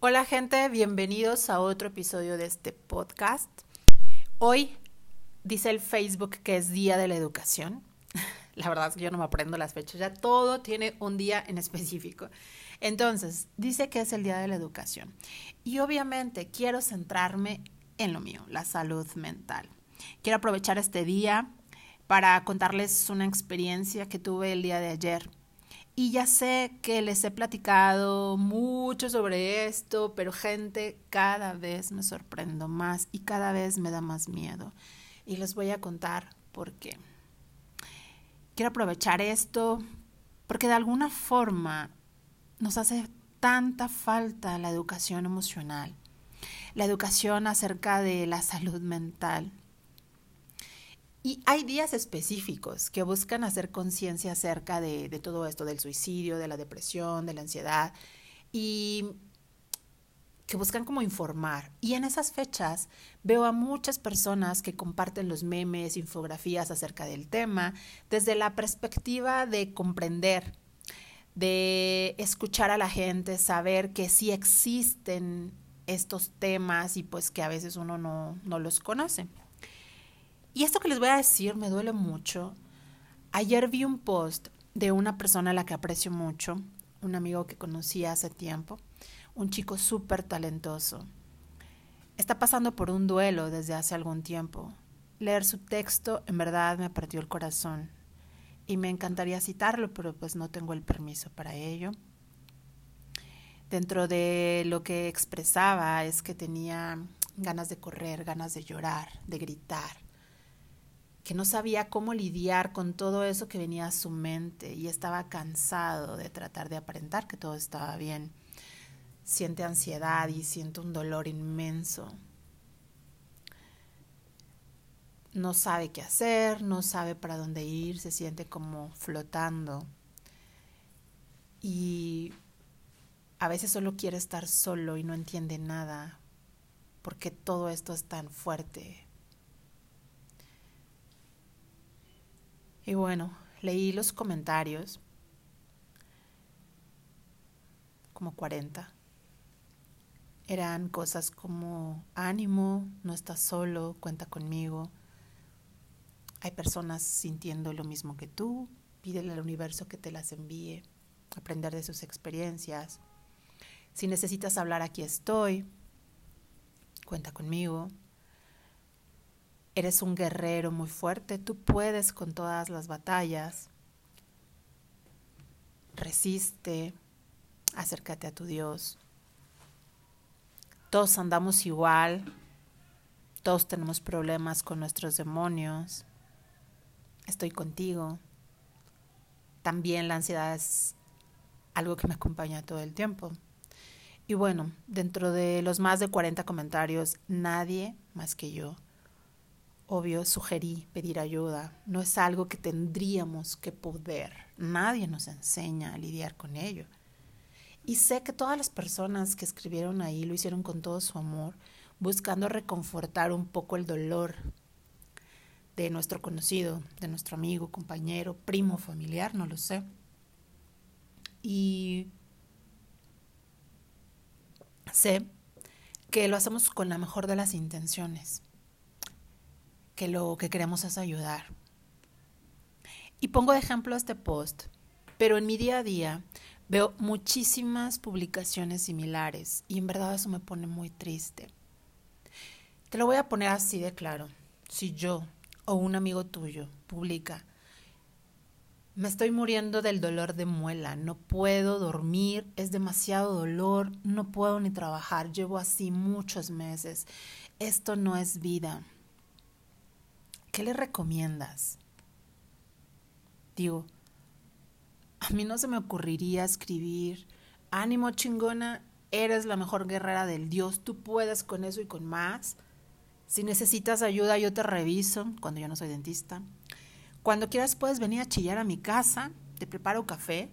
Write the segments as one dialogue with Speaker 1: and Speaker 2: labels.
Speaker 1: Hola gente, bienvenidos a otro episodio de este podcast. Hoy dice el Facebook que es Día de la Educación. La verdad es que yo no me aprendo las fechas, ya todo tiene un día en específico. Entonces, dice que es el Día de la Educación. Y obviamente quiero centrarme en lo mío, la salud mental. Quiero aprovechar este día para contarles una experiencia que tuve el día de ayer y ya sé que les he platicado mucho sobre esto, pero gente, cada vez me sorprendo más y cada vez me da más miedo. Y les voy a contar por qué. Quiero aprovechar esto porque de alguna forma nos hace tanta falta la educación emocional, la educación acerca de la salud mental. Y hay días específicos que buscan hacer conciencia acerca de, todo esto, del suicidio, de la depresión, de la ansiedad, y que buscan como informar. Y en esas fechas veo a muchas personas que comparten los memes, infografías acerca del tema, desde la perspectiva de comprender, de escuchar a la gente, saber que sí existen estos temas y pues que a veces uno no, no los conoce. Y esto que les voy a decir me duele mucho. Ayer vi un post de una persona a la que aprecio mucho, un amigo que conocí hace tiempo, un chico súper talentoso. Está pasando por un duelo desde hace algún tiempo. Leer su texto en verdad me partió el corazón y me encantaría citarlo, pero pues no tengo el permiso para ello. Dentro de lo que expresaba es que tenía ganas de correr, ganas de llorar, de gritar que no sabía cómo lidiar con todo eso que venía a su mente y estaba cansado de tratar de aparentar que todo estaba bien. Siente ansiedad y siente un dolor inmenso. No sabe qué hacer, no sabe para dónde ir, se siente como flotando. Y a veces solo quiere estar solo y no entiende nada porque todo esto es tan fuerte, Y bueno, leí los comentarios, como 40. Eran cosas como ánimo, no estás solo, cuenta conmigo. Hay personas sintiendo lo mismo que tú, pídele al universo que te las envíe, aprender de sus experiencias. Si necesitas hablar, aquí estoy, cuenta conmigo. Eres un guerrero muy fuerte, tú puedes con todas las batallas. Resiste, acércate a tu Dios. Todos andamos igual, todos tenemos problemas con nuestros demonios. Estoy contigo. También la ansiedad es algo que me acompaña todo el tiempo. Y bueno, dentro de los más de 40 comentarios, nadie más que yo Obvio, sugerí pedir ayuda. No es algo que tendríamos que poder. Nadie nos enseña a lidiar con ello. Y sé que todas las personas que escribieron ahí lo hicieron con todo su amor, buscando reconfortar un poco el dolor de nuestro conocido, de nuestro amigo, compañero, primo, familiar, no lo sé. Y sé que lo hacemos con la mejor de las intenciones que lo que queremos es ayudar. Y pongo de ejemplo este post, pero en mi día a día veo muchísimas publicaciones similares y en verdad eso me pone muy triste. Te lo voy a poner así de claro. Si yo o un amigo tuyo publica, me estoy muriendo del dolor de muela, no puedo dormir, es demasiado dolor, no puedo ni trabajar, llevo así muchos meses, esto no es vida. ¿Qué le recomiendas? Digo, a mí no se me ocurriría escribir, ánimo chingona, eres la mejor guerrera del Dios, tú puedes con eso y con más. Si necesitas ayuda, yo te reviso cuando yo no soy dentista. Cuando quieras puedes venir a chillar a mi casa, te preparo café.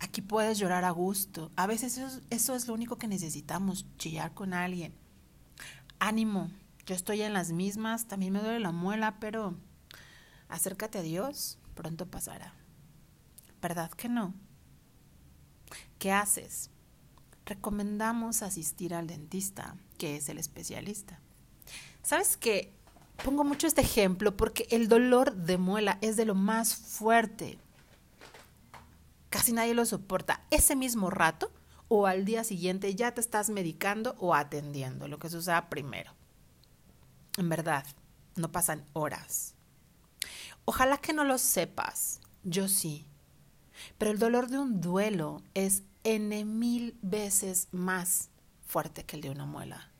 Speaker 1: Aquí puedes llorar a gusto. A veces eso, eso es lo único que necesitamos, chillar con alguien. Ánimo, yo estoy en las mismas, también me duele la muela, pero acércate a Dios, pronto pasará. ¿Verdad que no? ¿Qué haces? recomendamos asistir al dentista, que es el especialista. ¿Sabes qué? Pongo mucho este ejemplo porque el dolor de muela es de lo más fuerte. Casi nadie lo soporta. Ese mismo rato o al día siguiente ya te estás medicando o atendiendo, lo que suceda primero. En verdad, no pasan horas. Ojalá que no lo sepas, yo sí. Pero el dolor de un duelo es N mil veces más fuerte que el de una muela.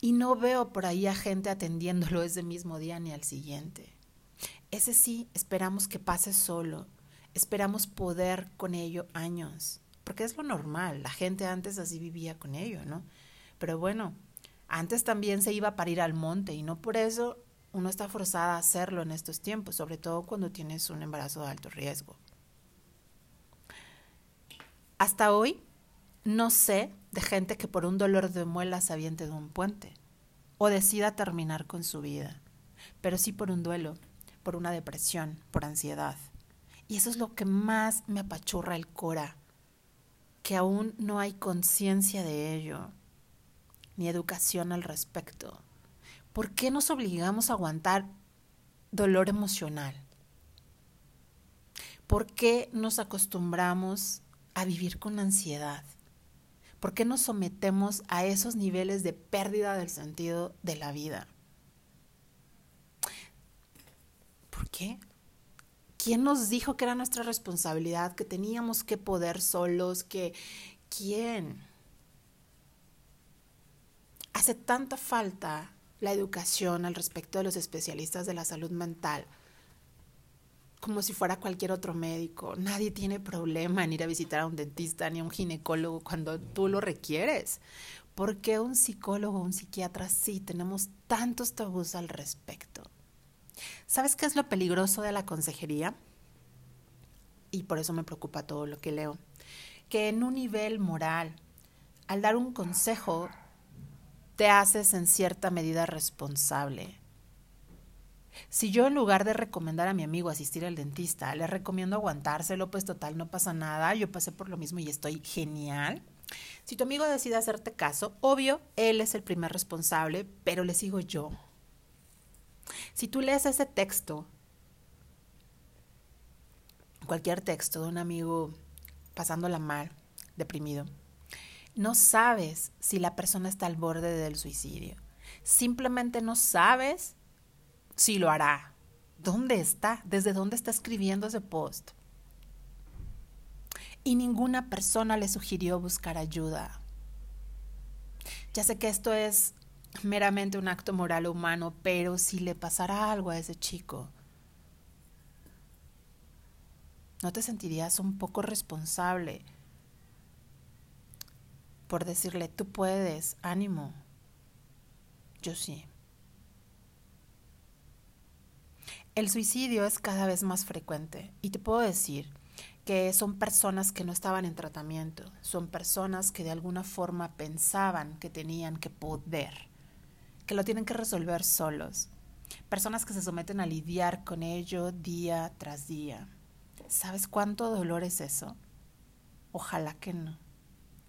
Speaker 1: Y no veo por ahí a gente atendiéndolo ese mismo día ni al siguiente. Ese sí, esperamos que pase solo. Esperamos poder con ello años. Porque es lo normal. La gente antes así vivía con ello, ¿no? Pero bueno, antes también se iba para ir al monte y no por eso uno está forzada a hacerlo en estos tiempos, sobre todo cuando tienes un embarazo de alto riesgo. Hasta hoy no sé de gente que por un dolor de muela se aviente de un puente o decida terminar con su vida, pero sí por un duelo, por una depresión, por ansiedad. Y eso es lo que más me apachurra el cora, que aún no hay conciencia de ello, ni educación al respecto. ¿Por qué nos obligamos a aguantar dolor emocional? ¿Por qué nos acostumbramos a vivir con ansiedad? ¿Por qué nos sometemos a esos niveles de pérdida del sentido de la vida? ¿Por qué? ¿Quién nos dijo que era nuestra responsabilidad, que teníamos que poder solos, que quién? Hace tanta falta la educación al respecto de los especialistas de la salud mental como si fuera cualquier otro médico. Nadie tiene problema en ir a visitar a un dentista ni a un ginecólogo cuando tú lo requieres. ¿Por qué un psicólogo o un psiquiatra sí tenemos tantos tabús al respecto? ¿Sabes qué es lo peligroso de la consejería? Y por eso me preocupa todo lo que leo. Que en un nivel moral, al dar un consejo, te haces en cierta medida responsable si yo en lugar de recomendar a mi amigo asistir al dentista, le recomiendo aguantárselo, pues total, no pasa nada, yo pasé por lo mismo y estoy genial. Si tu amigo decide hacerte caso, obvio, él es el primer responsable, pero le sigo yo. Si tú lees ese texto, cualquier texto de un amigo pasándola mal, deprimido, no sabes si la persona está al borde del suicidio. Simplemente no sabes si lo hará. ¿Dónde está? ¿Desde dónde está escribiendo ese post? Y ninguna persona le sugirió buscar ayuda. Ya sé que esto es meramente un acto moral humano, pero si le pasara algo a ese chico, ¿no te sentirías un poco responsable por decirle, tú puedes, ánimo? Yo sí. El suicidio es cada vez más frecuente y te puedo decir que son personas que no estaban en tratamiento, son personas que de alguna forma pensaban que tenían que poder, que lo tienen que resolver solos, personas que se someten a lidiar con ello día tras día. ¿Sabes cuánto dolor es eso? Ojalá que no.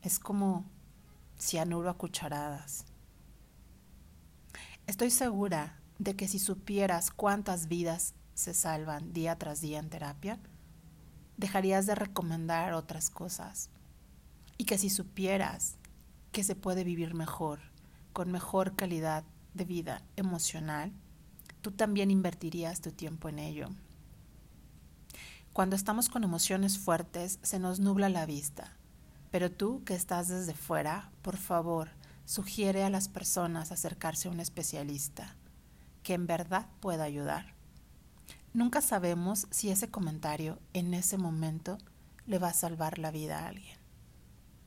Speaker 1: Es como cianuro a cucharadas. Estoy segura de que si supieras cuántas vidas se salvan día tras día en terapia, dejarías de recomendar otras cosas. Y que si supieras que se puede vivir mejor, con mejor calidad de vida emocional, tú también invertirías tu tiempo en ello. Cuando estamos con emociones fuertes, se nos nubla la vista. Pero tú que estás desde fuera, por favor, sugiere a las personas acercarse a un especialista que en verdad pueda ayudar. Nunca sabemos si ese comentario en ese momento le va a salvar la vida a alguien.